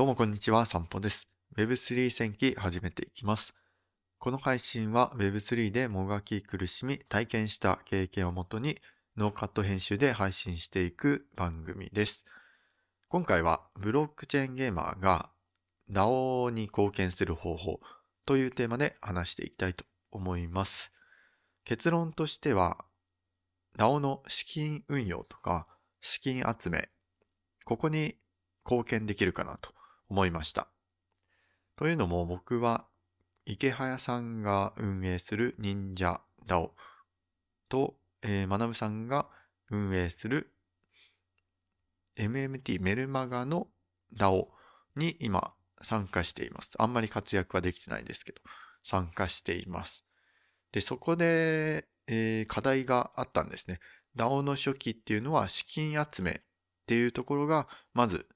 どうもこんにちは、散歩です。Web3 戦記始めていきます。この配信は Web3 でもがき苦しみ体験した経験をもとにノーカット編集で配信していく番組です。今回はブロックチェーンゲーマーが DAO に貢献する方法というテーマで話していきたいと思います。結論としては DAO の資金運用とか資金集め、ここに貢献できるかなと思いました。というのも僕は池早さんが運営する忍者 DAO と、えー、学さんが運営する MMT メルマガの DAO に今参加しています。あんまり活躍はできてないですけど、参加しています。で、そこで、えー課題があったんですね。DAO の初期っていうのは資金集めっていうところがまず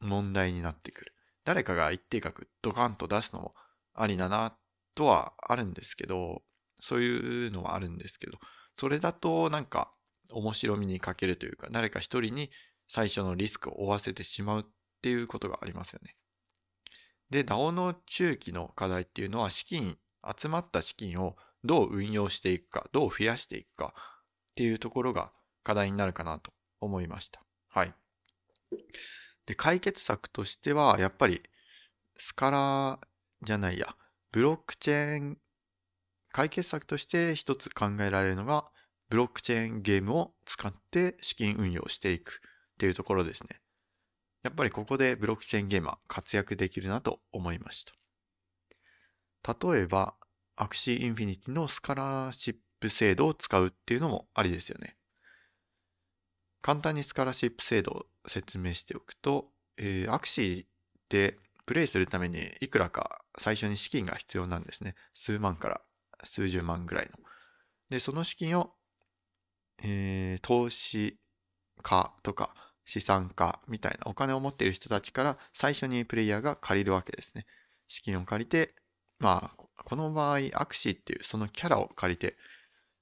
問題になってくる。誰かが一定額ドカンと出すのもありだなとはあるんですけど、そういうのはあるんですけど、それだとなんか面白みに欠けるというか、誰か一人に最初のリスクを負わせてしまうっていうことがありますよね。で、DAO の中期の課題っていうのは資金、集まった資金をどう運用していくか、どう増やしていくかっていうところが課題になるかなと思いました。はい。で、解決策としては、やっぱりスカラーじゃないや、ブロックチェーン、解決策として一つ考えられるのが、ブロックチェーンゲームを使って資金運用していくっていうところですね。やっぱりここでブロックチェーンゲーマー活躍できるなと思いました。例えば、 Axie Infinity のスカラーシップ制度を使うっていうのもありですよね。簡単にスカラシップ制度を説明しておくと、えー Axie でプレイするためにいくらか最初に資金が必要なんですね。数万から数十万ぐらいの。で、その資金を、えー投資家とか資産家みたいなお金を持っている人たちから最初にプレイヤーが借りるわけですね。資金を借りて、まあ、この場合、アクシーっていうそのキャラを借りて、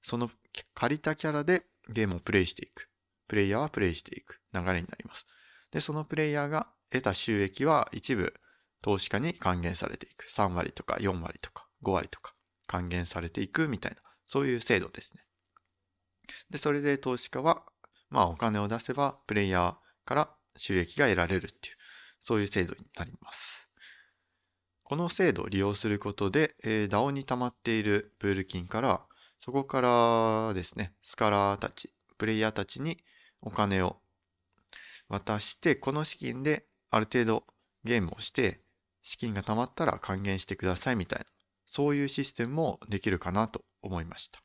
その借りたキャラでゲームをプレイしていく。プレイヤーはプレイしていく流れになります。で、そのプレイヤーが得た収益は一部投資家に還元されていく。3割とか4割とか5割とか還元されていくみたいな、そういう制度ですね。で、それで投資家は、まあお金を出せばプレイヤーから収益が得られるっていう、そういう制度になります。この制度を利用することで、えー DAO に溜まっているプール金から、そこからですね、スカラーたち、プレイヤーたちにお金を渡して、この資金である程度ゲームをして、資金が貯まったら還元してくださいみたいな、そういうシステムもできるかなと思いました。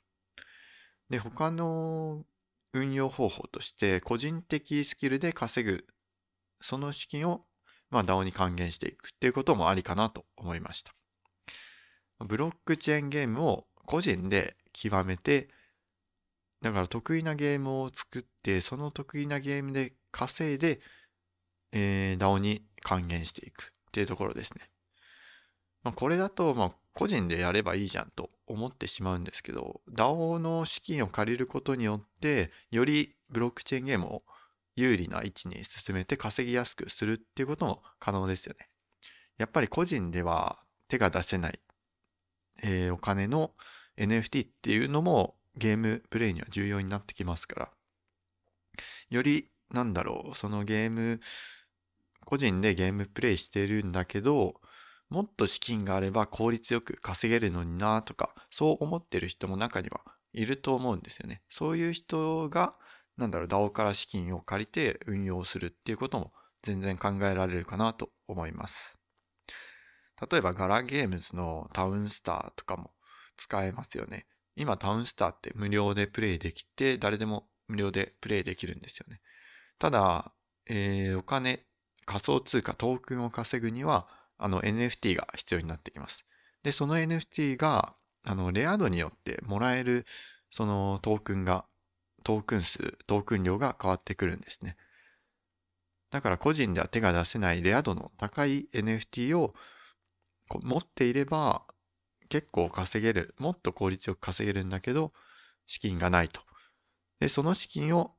で、他の運用方法として、個人的スキルで稼ぐ、その資金を、まあ、DAO に還元していくっていうこともありかなと思いました。ブロックチェーンゲームを個人で極めて、だから得意なゲームを作って、その得意なゲームで稼いで、えー、DAO に還元していくっていうところですね。まあ、これだと、まあ、個人でやればいいじゃんと思ってしまうんですけど、DAO の資金を借りることによって、よりブロックチェーンゲームを有利な位置に進めて稼ぎやすくするっていうことも可能ですよね。やっぱり個人では手が出せない、えーお金の NFT っていうのもゲームプレイには重要になってきますから、より、なんだろう、そのゲーム、個人でゲームプレイしてるんだけど、もっと資金があれば効率よく稼げるのになとか、そう思ってる人も中にはいると思うんですよね。そういう人が、なんだろう、DAO から資金を借りて運用するっていうことも全然考えられるかなと思います。例えばガラゲームズのタウンスターとかも使えますよね。今タウンスターって無料でプレイできて、誰でも無料でプレイできるんですよね。ただ、えーお金、仮想通貨、トークンを稼ぐには、あの NFT が必要になってきます。で、その NFT が、あの、レア度によってもらえる、そのトークンが、トークン数、トークン量が変わってくるんですね。だから個人では手が出せないレア度の高い NFT を持っていれば結構稼げる、もっと効率よく稼げるんだけど、資金がないと。で、その資金を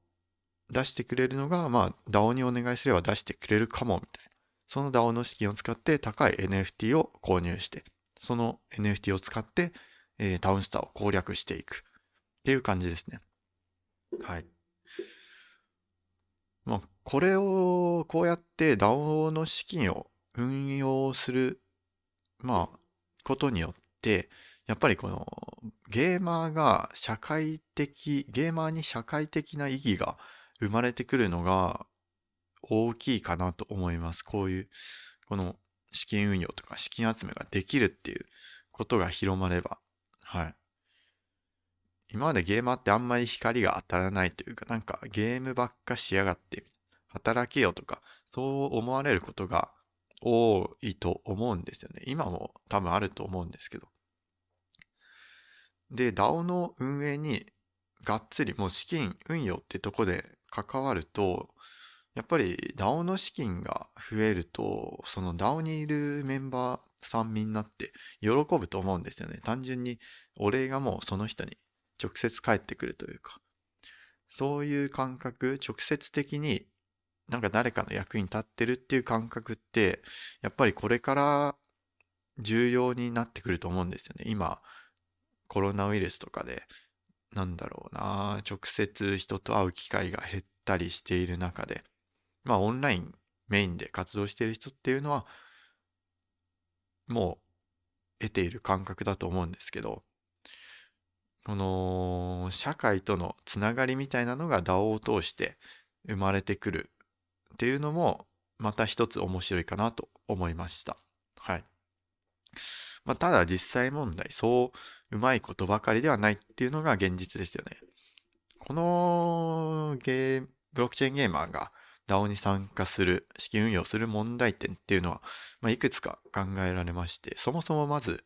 出してくれるのが、まあ、DAO にお願いすれば出してくれるかも、みたいな。その DAO の資金を使って高い NFT を購入して、その NFT を使って、えー、タウンスターを攻略していくっていう感じですね。はい。まあ、これをこうやって DAO の資金を運用する、まあ、ことによって、やっぱりこのゲーマーが社会的、ゲーマーに社会的な意義が生まれてくるのが大きいかなと思います。こういう、この資金運用とか資金集めができるっていうことが広まれば。はい。今までゲーマーってあんまり光が当たらないというか、なんかゲームばっかしやがって、働けよとか、そう思われることが多いと思うんですよね。今も多分あると思うんですけど。で、DAO の運営にがっつりもう資金運用ってとこで関わると、やっぱり DAO の資金が増えると、その DAO にいるメンバーさんみんなって喜ぶと思うんですよね。単純にお礼がもうその人に直接返ってくるというか、そういう感覚、直接的になんか誰かの役に立ってるっていう感覚って、やっぱりこれから重要になってくると思うんですよね。今、コロナウイルスとかで、なんだろうな、直接人と会う機会が減ったりしている中で、まあオンラインメインで活動している人っていうのは、もう得ている感覚だと思うんですけど、この社会とのつながりみたいなのが DAO を通して生まれてくるっていうのもまた一つ面白いかなと思いました。はい。まあ、ただ実際問題、そううまいことばかりではないっていうのが現実ですよね。このゲー、ブロックチェーンゲーマーが DAO に参加する、資金運用する問題点っていうのは、まあ、いくつか考えられまして、そもそもまず、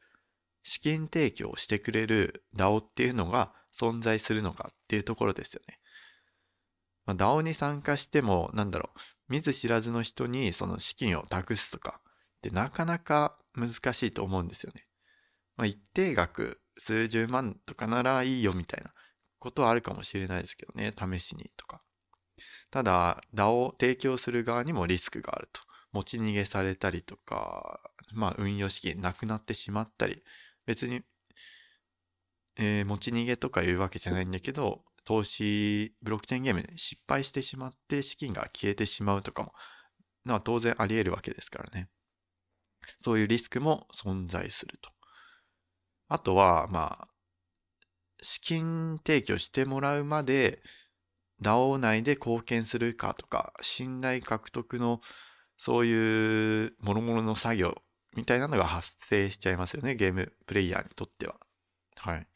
資金提供をしてくれる DAO っていうのが存在するのかっていうところですよね。まあ、DAO に参加しても、なんだろう、見ず知らずの人にその資金を託すとか、ってなかなか難しいと思うんですよね。まあ、一定額、数十万とかならいいよみたいなことはあるかもしれないですけどね、試しにとか。ただ、DAO を提供する側にもリスクがあると。持ち逃げされたりとか、まあ運用資金なくなってしまったり、別に、えー、持ち逃げとかいうわけじゃないんだけど、投資、ブロックチェーンゲームに失敗してしまって資金が消えてしまうとかも、のは当然あり得るわけですからね。そういうリスクも存在すると。あとは、まあ、資金提供してもらうまで DAO 内で貢献するかとか、信頼獲得のそういう諸々の作業みたいなのが発生しちゃいますよね、ゲームプレイヤーにとっては。はい。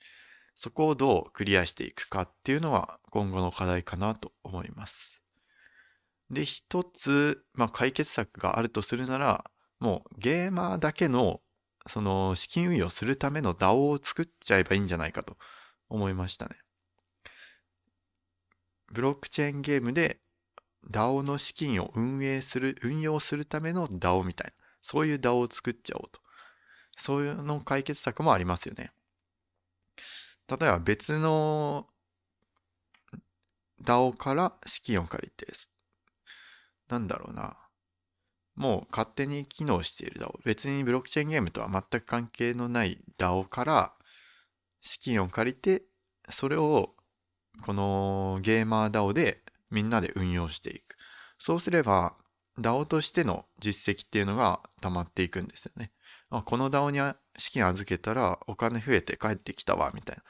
そこをどうクリアしていくかっていうのは今後の課題かなと思います。で、一つ、まあ、解決策があるとするなら、もうゲーマーだけのその資金運用するための DAO を作っちゃえばいいんじゃないかと思いましたね。ブロックチェーンゲームで DAO の資金を運営する、運用するための DAO みたいな、そういう DAO を作っちゃおうと。そういうの解決策もありますよね。例えば別の DAO から資金を借りて、なんだろうな。もう勝手に機能している DAO。別にブロックチェーンゲームとは全く関係のない DAO から資金を借りて、それをこのゲーマー DAO でみんなで運用していく。そうすれば DAO としての実績っていうのが溜まっていくんですよね。あこの DAO に資金預けたらお金増えて帰ってきたわ、みたいな。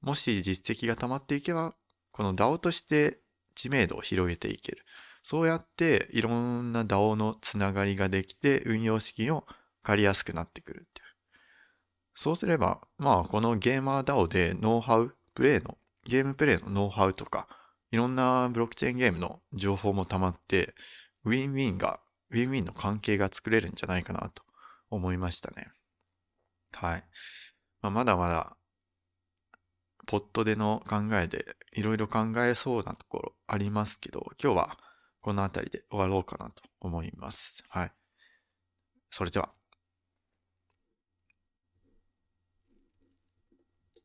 もし実績が溜まっていけば、この DAO として知名度を広げていける。そうやっていろんな DAO のつながりができて運用資金を借りやすくなってくるっていう。そうすれば、まあこのゲーマー DAO でノウハウ、プレイの、ゲームプレイのノウハウとか、いろんなブロックチェーンゲームの情報も溜まって、ウィンウィンが、ウィンウィンの関係が作れるんじゃないかなと思いましたね。はい。まあ、まだまだ、ポットでの考えでいろいろ考えそうなところありますけど、今日はこの辺りで終わろうかなと思います。はい。それでは。